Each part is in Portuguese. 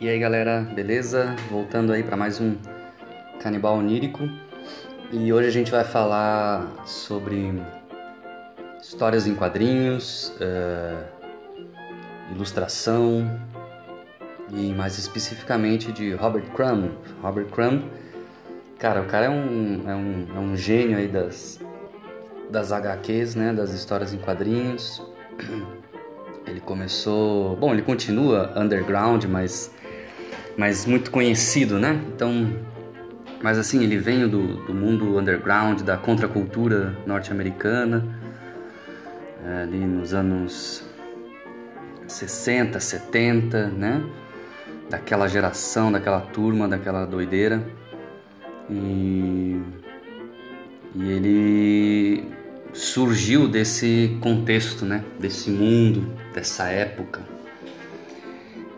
E aí galera, beleza? Voltando aí para mais um Canibal Onírico. E hoje a gente vai falar sobre histórias em quadrinhos, uh, ilustração e mais especificamente de Robert Crumb. Robert Crumb, cara, o cara é um, é um, é um gênio aí das, das HQs, né? Das histórias em quadrinhos. Ele começou, bom, ele continua underground, mas mas muito conhecido, né? Então, mas assim, ele vem do, do mundo underground, da contracultura norte-americana, é, ali nos anos 60, 70, né? Daquela geração, daquela turma, daquela doideira. E, e ele surgiu desse contexto, né? Desse mundo, dessa época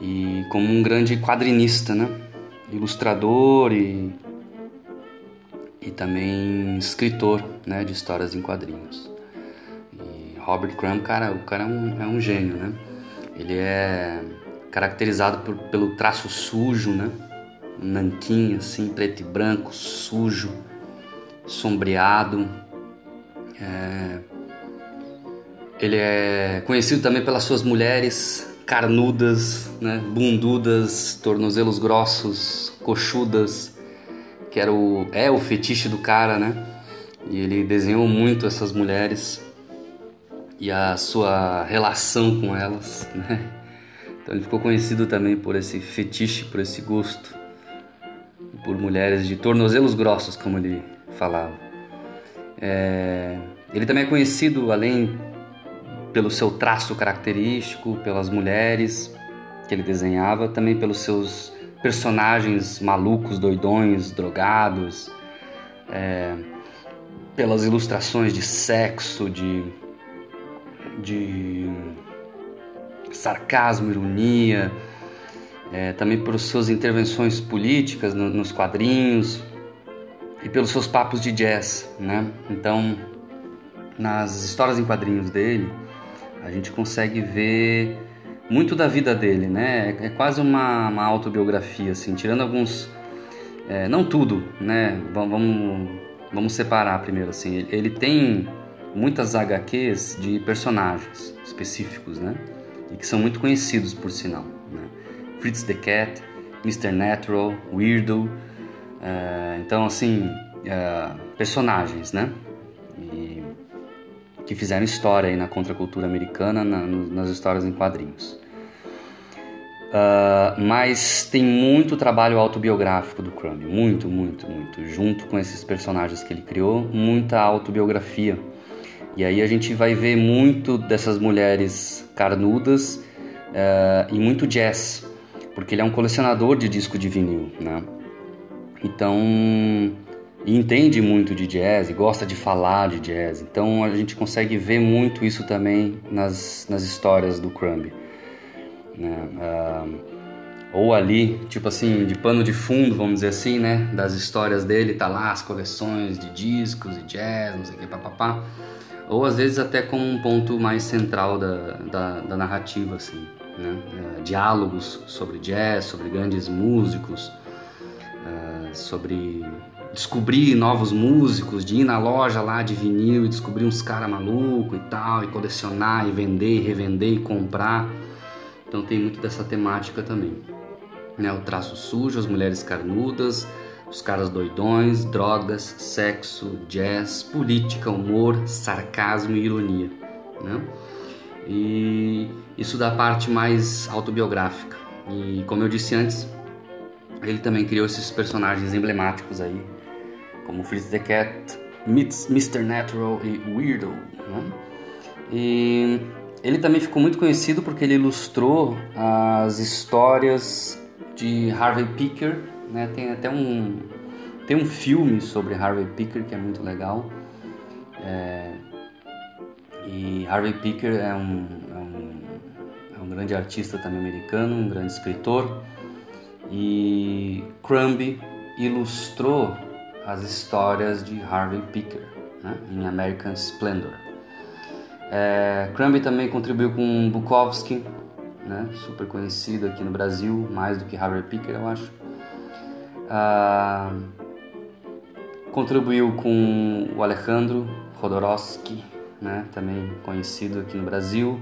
e como um grande quadrinista, né? ilustrador e, e também escritor né? de histórias em quadrinhos. E Robert Crumb, cara, o cara é um, é um gênio, né? Ele é caracterizado por, pelo traço sujo, né? Um nanquim assim, preto e branco, sujo, sombreado. É... Ele é conhecido também pelas suas mulheres carnudas, né, bundudas, tornozelos grossos, coxudas, que era o, é o fetiche do cara, né? E ele desenhou muito essas mulheres e a sua relação com elas, né? Então ele ficou conhecido também por esse fetiche, por esse gosto por mulheres de tornozelos grossos, como ele falava. É... Ele também é conhecido, além pelo seu traço característico, pelas mulheres que ele desenhava, também pelos seus personagens malucos, doidões, drogados, é, pelas ilustrações de sexo, de, de sarcasmo, ironia, é, também por suas intervenções políticas no, nos quadrinhos e pelos seus papos de jazz, né? Então, nas histórias em quadrinhos dele, a gente consegue ver muito da vida dele, né? É, é quase uma, uma autobiografia, assim, tirando alguns, é, não tudo, né? Vamos, vamos separar primeiro, assim. Ele tem muitas HQs de personagens específicos, né? E que são muito conhecidos, por sinal. Né? Fritz the Cat, Mr. Natural, Weirdo. É, então, assim, é, personagens, né? Que fizeram história aí na contracultura americana, na, nas histórias em quadrinhos. Uh, mas tem muito trabalho autobiográfico do Crumb, muito, muito, muito, junto com esses personagens que ele criou, muita autobiografia. E aí a gente vai ver muito dessas mulheres carnudas uh, e muito jazz, porque ele é um colecionador de disco de vinil, né? Então e entende muito de jazz, e gosta de falar de jazz. Então a gente consegue ver muito isso também nas, nas histórias do Crumb. Né? Uh, ou ali, tipo assim, de pano de fundo, vamos dizer assim, né? Das histórias dele, tá lá as coleções de discos e jazz, não sei o que, papapá. Ou às vezes até como um ponto mais central da, da, da narrativa, assim, né? Uh, diálogos sobre jazz, sobre grandes músicos, uh, sobre descobrir novos músicos, de ir na loja lá de vinil e descobrir uns caras malucos e tal, e colecionar, e vender, e revender, e comprar. Então tem muito dessa temática também. Né? O traço sujo, as mulheres carnudas, os caras doidões, drogas, sexo, jazz, política, humor, sarcasmo e ironia. Né? E isso da parte mais autobiográfica. E como eu disse antes, ele também criou esses personagens emblemáticos aí como Fritz the Cat, Mr. Natural e Weirdo. Né? E ele também ficou muito conhecido porque ele ilustrou as histórias de Harvey Picker. Né? Tem até um, tem um filme sobre Harvey Picker que é muito legal. É, e Harvey Picker é um, é, um, é um grande artista também americano, um grande escritor. E Crumb ilustrou as histórias de Harvey Picker né, em American Splendor. É, Crumb também contribuiu com Bukowski né? Super conhecido aqui no Brasil, mais do que Harvey Picker, eu acho. Ah, contribuiu com o Alejandro Rodorovsky, né? Também conhecido aqui no Brasil.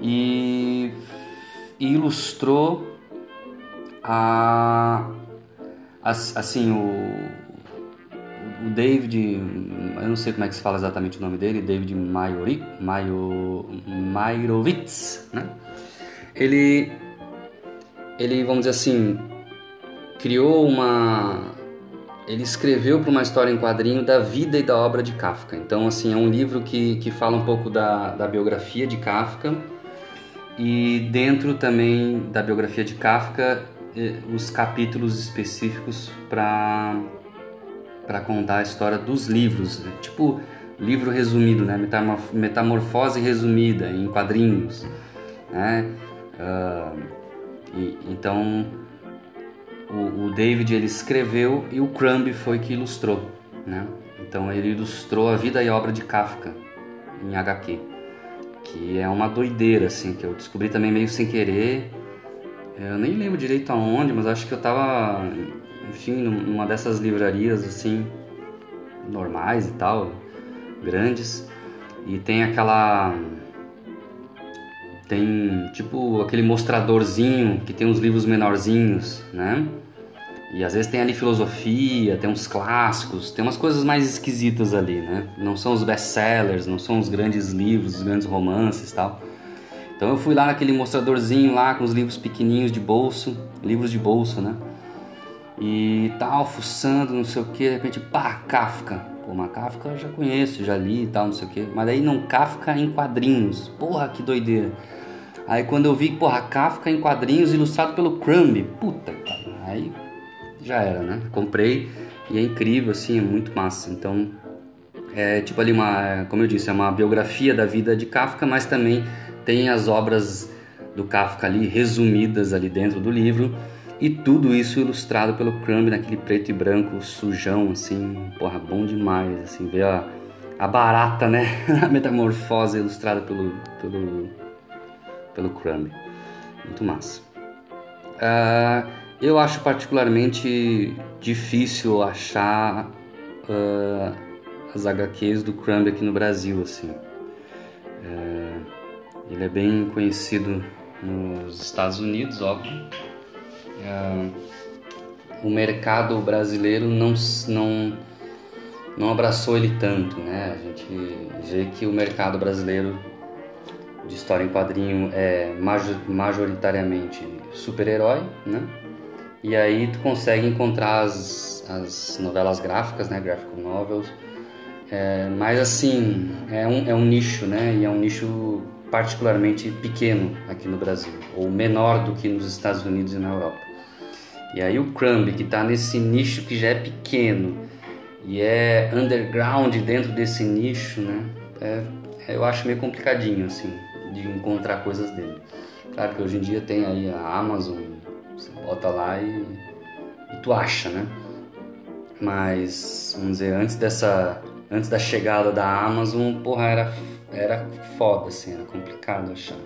E, e ilustrou a, assim, o o David, eu não sei como é que se fala exatamente o nome dele, David Mayori, Mayo, Mayrovitz, né? Ele, ele, vamos dizer assim, criou uma, ele escreveu para uma história em quadrinho da vida e da obra de Kafka. Então, assim, é um livro que, que fala um pouco da, da biografia de Kafka e dentro também da biografia de Kafka eh, os capítulos específicos para para contar a história dos livros, né? tipo livro resumido, né? Metamorfose resumida em quadrinhos, né? Uh, e, então o, o, David ele escreveu e o Crumb foi que ilustrou, né? Então ele ilustrou a vida e obra de Kafka em HQ, que é uma doideira assim que eu descobri também meio sem querer. Eu nem lembro direito aonde, mas acho que eu tava enfim, numa dessas livrarias assim normais e tal, grandes, e tem aquela tem tipo aquele mostradorzinho que tem uns livros menorzinhos, né? E às vezes tem ali filosofia, tem uns clássicos, tem umas coisas mais esquisitas ali, né? Não são os best-sellers, não são os grandes livros, os grandes romances e tal. Então eu fui lá naquele mostradorzinho lá com os livros pequenininhos de bolso, livros de bolso, né? E tal, fuçando, não sei o que, de repente, pá, Kafka. Pô, uma Kafka eu já conheço, já li e tal, não sei o que. Mas aí não, Kafka em quadrinhos. Porra, que doideira. Aí quando eu vi, porra, Kafka em quadrinhos ilustrado pelo Crumb. Puta. Aí já era, né? Comprei e é incrível, assim, é muito massa. Então, é tipo ali uma, como eu disse, é uma biografia da vida de Kafka, mas também tem as obras do Kafka ali resumidas ali dentro do livro e tudo isso ilustrado pelo Crumb naquele preto e branco sujão, assim, porra, bom demais, assim, ver a, a barata, né, a metamorfose ilustrada pelo, pelo, pelo Crumb. Muito massa. Uh, eu acho particularmente difícil achar uh, as HQs do Crumb aqui no Brasil, assim. Uh, ele é bem conhecido nos Estados Unidos, óbvio, uh, o mercado brasileiro não, não, não abraçou ele tanto, né? A gente vê que o mercado brasileiro de história em quadrinho é majoritariamente super-herói, né? E aí tu consegue encontrar as, as novelas gráficas, né? Graphic novels. É, mas assim, é um, é um nicho, né? E é um nicho particularmente pequeno aqui no Brasil, ou menor do que nos Estados Unidos e na Europa. E aí o Crumb, que está nesse nicho que já é pequeno e é underground dentro desse nicho, né? É, eu acho meio complicadinho, assim, de encontrar coisas dele. Claro que hoje em dia tem aí a Amazon, você bota lá e, e tu acha, né? Mas, vamos dizer, antes dessa, antes da chegada da Amazon, porra, era, era foda, assim, era complicado achar.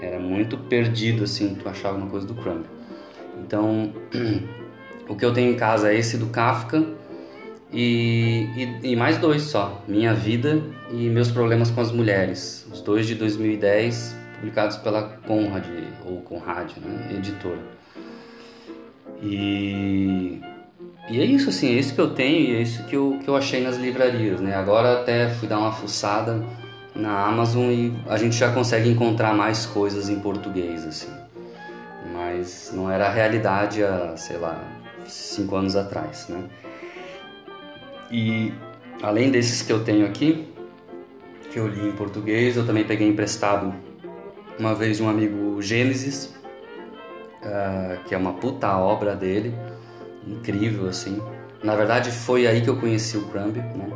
Era muito perdido, assim, tu achar alguma coisa do Crumb. Então, o que eu tenho em casa é esse do Kafka e, e, e, mais dois só: Minha Vida e Meus Problemas com as Mulheres. Os dois de 2010, publicados pela Conrad, ou Conrad, né, editora. E, e é isso, assim, é isso que eu tenho e é isso que eu, que eu achei nas livrarias, né? Agora até fui dar uma fuçada na Amazon e a gente já consegue encontrar mais coisas em português, assim mas não era a realidade há, sei lá, cinco anos atrás, né? E além desses que eu tenho aqui, que eu li em português, eu também peguei emprestado uma vez um amigo Gênesis, uh, que é uma puta obra dele, incrível assim. Na verdade, foi aí que eu conheci o Crumb, né?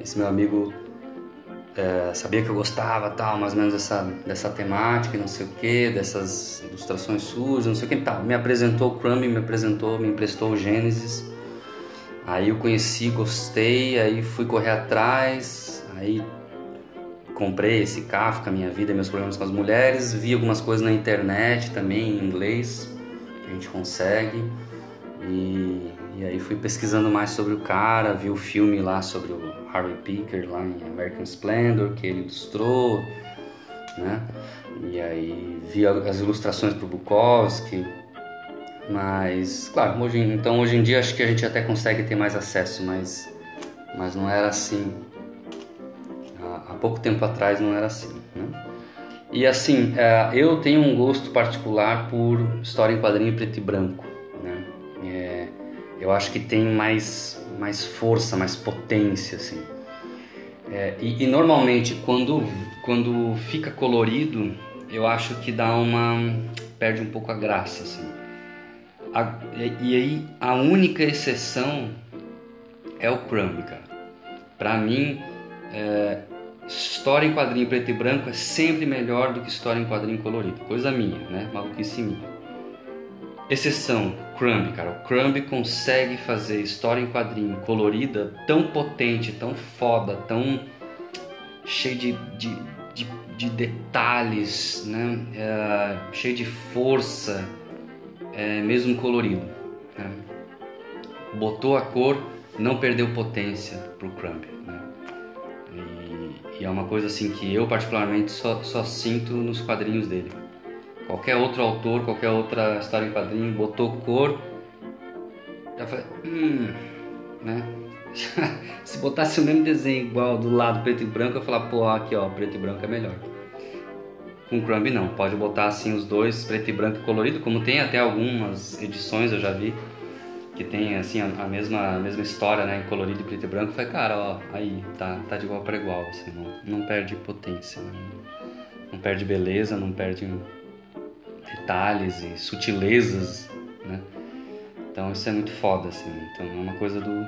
Esse meu amigo é, sabia que eu gostava tal, mais ou menos dessa, dessa temática, não sei o que, dessas ilustrações sujas, não sei o que tal. Me apresentou o Crumb, me apresentou, me emprestou o Gênesis. Aí eu conheci, gostei, aí fui correr atrás, aí comprei esse Kafka, Minha Vida e Meus Problemas com as Mulheres, vi algumas coisas na internet também em inglês, que a gente consegue, e, e aí fui pesquisando mais sobre o cara, vi o filme lá sobre o Harvey Picker lá em American Splendor, que ele ilustrou, né? E aí vi as ilustrações para o Bukowski, mas, claro, hoje, então hoje em dia acho que a gente até consegue ter mais acesso, mas, mas não era assim. Há, há pouco tempo atrás não era assim. Né? E assim, é, eu tenho um gosto particular por história em quadrinho preto e branco. Eu acho que tem mais, mais força, mais potência. Assim. É, e, e normalmente quando, quando fica colorido, eu acho que dá uma. perde um pouco a graça. Assim. A, e aí a única exceção é o Crumb, cara. Pra mim, é, história em quadrinho preto e branco é sempre melhor do que história em quadrinho colorido. Coisa minha, né? Maluquice minha. Exceção, Crumb, cara. O Crumb consegue fazer história em quadrinho colorida tão potente, tão foda, tão cheio de, de, de, de detalhes, né? É, cheio de força é, mesmo colorido. Né? Botou a cor, não perdeu potência pro Crumb. Né? E, e, é uma coisa assim que eu particularmente só, só sinto nos quadrinhos dele. Qualquer outro autor, qualquer outra história em quadrinho, botou cor, já falei, hum, né? Se botasse o mesmo desenho igual do lado preto e branco, eu ia falar, pô, aqui ó, preto e branco é melhor. Com Crumb não, pode botar assim os dois, preto e branco e colorido, como tem até algumas edições eu já vi que tem assim a, mesma a mesma história, né, em colorido e preto e branco. Foi cara, ó, aí tá tá de igual para igual, assim, não, não perde potência, não, não perde beleza, não perde detalhes e sutilezas, né? Então isso é muito foda, assim. Então é uma coisa do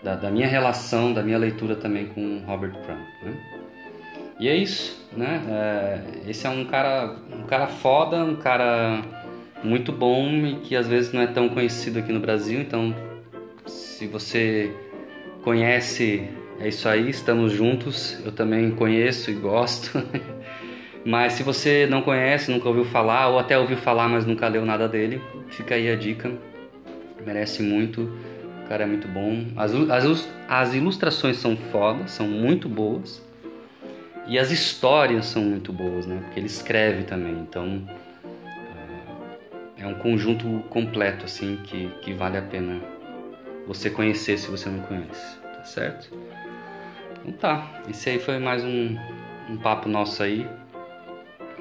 da, da minha relação, da minha leitura também com Robert Crumb, né? E é isso, né? É, esse é um cara, um cara foda, um cara muito bom e que às vezes não é tão conhecido aqui no Brasil. Então, se você conhece, é isso aí, estamos juntos. Eu também conheço e gosto. mas se você não conhece, nunca ouviu falar, ou até ouviu falar, mas nunca leu nada dele, fica aí a dica. Merece muito. O cara é muito bom. As, as, as ilustrações são fodas, são muito boas. E as histórias são muito boas, né? Porque ele escreve também, então é, é um conjunto completo assim que, que vale a pena você conhecer se você não conhece, tá certo? Então tá, esse aí foi mais um, um papo nosso aí,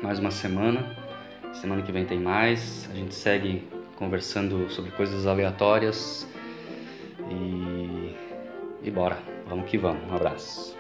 mais uma semana. Semana que vem tem mais. A gente segue conversando sobre coisas aleatórias e, e bora, vamos que vamos. Um abraço.